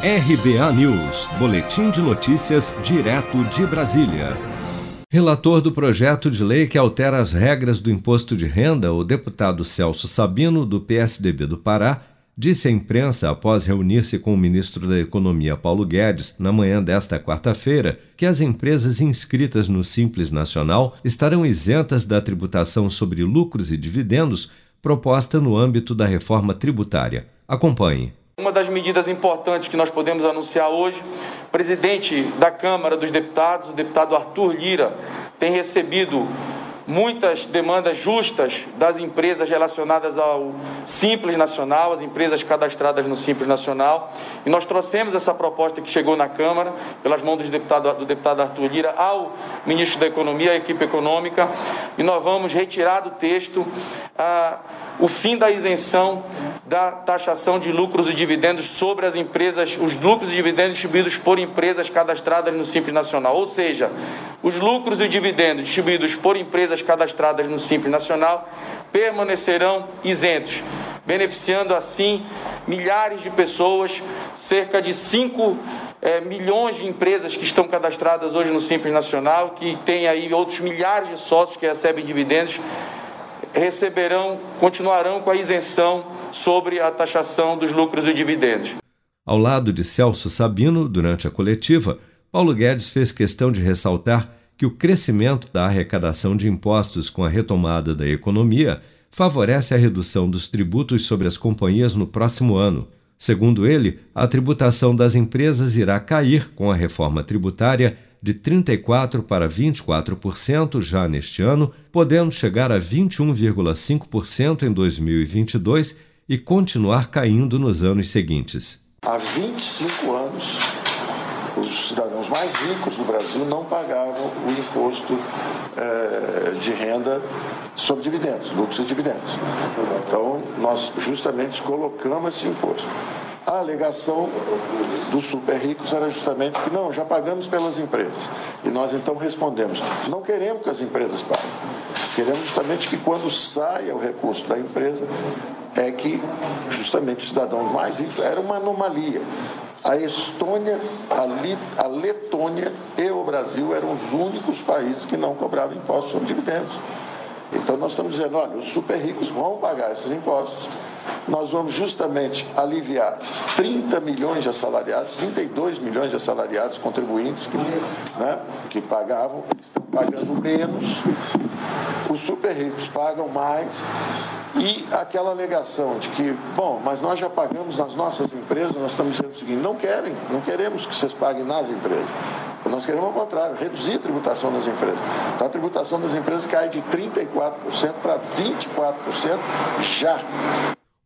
RBA News, Boletim de Notícias, direto de Brasília. Relator do projeto de lei que altera as regras do imposto de renda, o deputado Celso Sabino, do PSDB do Pará, disse à imprensa, após reunir-se com o ministro da Economia Paulo Guedes na manhã desta quarta-feira, que as empresas inscritas no Simples Nacional estarão isentas da tributação sobre lucros e dividendos proposta no âmbito da reforma tributária. Acompanhe. Uma das medidas importantes que nós podemos anunciar hoje, o presidente da Câmara dos Deputados, o deputado Arthur Lira, tem recebido muitas demandas justas das empresas relacionadas ao Simples Nacional, as empresas cadastradas no Simples Nacional. E nós trouxemos essa proposta que chegou na Câmara, pelas mãos do deputado, do deputado Arthur Lira, ao ministro da Economia, à equipe econômica, e nós vamos retirar do texto ah, o fim da isenção da taxação de lucros e dividendos sobre as empresas, os lucros e dividendos distribuídos por empresas cadastradas no Simples Nacional. Ou seja, os lucros e dividendos distribuídos por empresas cadastradas no Simples Nacional permanecerão isentos, beneficiando assim milhares de pessoas, cerca de 5 é, milhões de empresas que estão cadastradas hoje no Simples Nacional, que tem aí outros milhares de sócios que recebem dividendos receberão, continuarão com a isenção sobre a taxação dos lucros e dividendos. Ao lado de Celso Sabino, durante a coletiva, Paulo Guedes fez questão de ressaltar que o crescimento da arrecadação de impostos com a retomada da economia favorece a redução dos tributos sobre as companhias no próximo ano. Segundo ele, a tributação das empresas irá cair com a reforma tributária de 34% para 24% já neste ano, podendo chegar a 21,5% em 2022 e continuar caindo nos anos seguintes. Há 25 anos, os cidadãos mais ricos do Brasil não pagavam o imposto eh, de renda sobre dividendos, lucros e dividendos. Então, nós justamente colocamos esse imposto. A alegação dos super ricos era justamente que não, já pagamos pelas empresas. E nós então respondemos: não queremos que as empresas paguem. Queremos justamente que quando saia o recurso da empresa, é que justamente os cidadãos mais ricos era uma anomalia. A Estônia, a, Letônia e o Brasil eram os únicos países que não cobravam impostos sobre dividendos. Então nós estamos dizendo, olha, os super ricos vão pagar esses impostos. Nós vamos justamente aliviar 30 milhões de assalariados, 32 milhões de assalariados contribuintes que, né, que pagavam, estão pagando menos, os super ricos pagam mais e aquela alegação de que, bom, mas nós já pagamos nas nossas empresas, nós estamos dizendo o seguinte, não querem, não queremos que vocês paguem nas empresas. Nós queremos ao contrário, reduzir a tributação das empresas. Então a tributação das empresas cai de 34% para 24% já.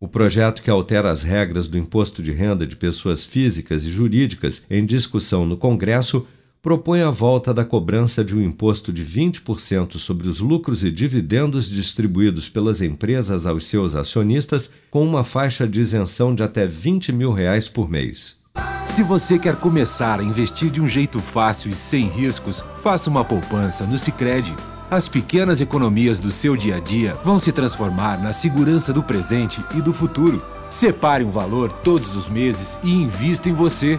O projeto que altera as regras do imposto de renda de pessoas físicas e jurídicas em discussão no Congresso propõe a volta da cobrança de um imposto de 20% sobre os lucros e dividendos distribuídos pelas empresas aos seus acionistas, com uma faixa de isenção de até 20 mil reais por mês. Se você quer começar a investir de um jeito fácil e sem riscos, faça uma poupança no Sicredi as pequenas economias do seu dia a dia vão se transformar na segurança do presente e do futuro. Separe um valor todos os meses e invista em você.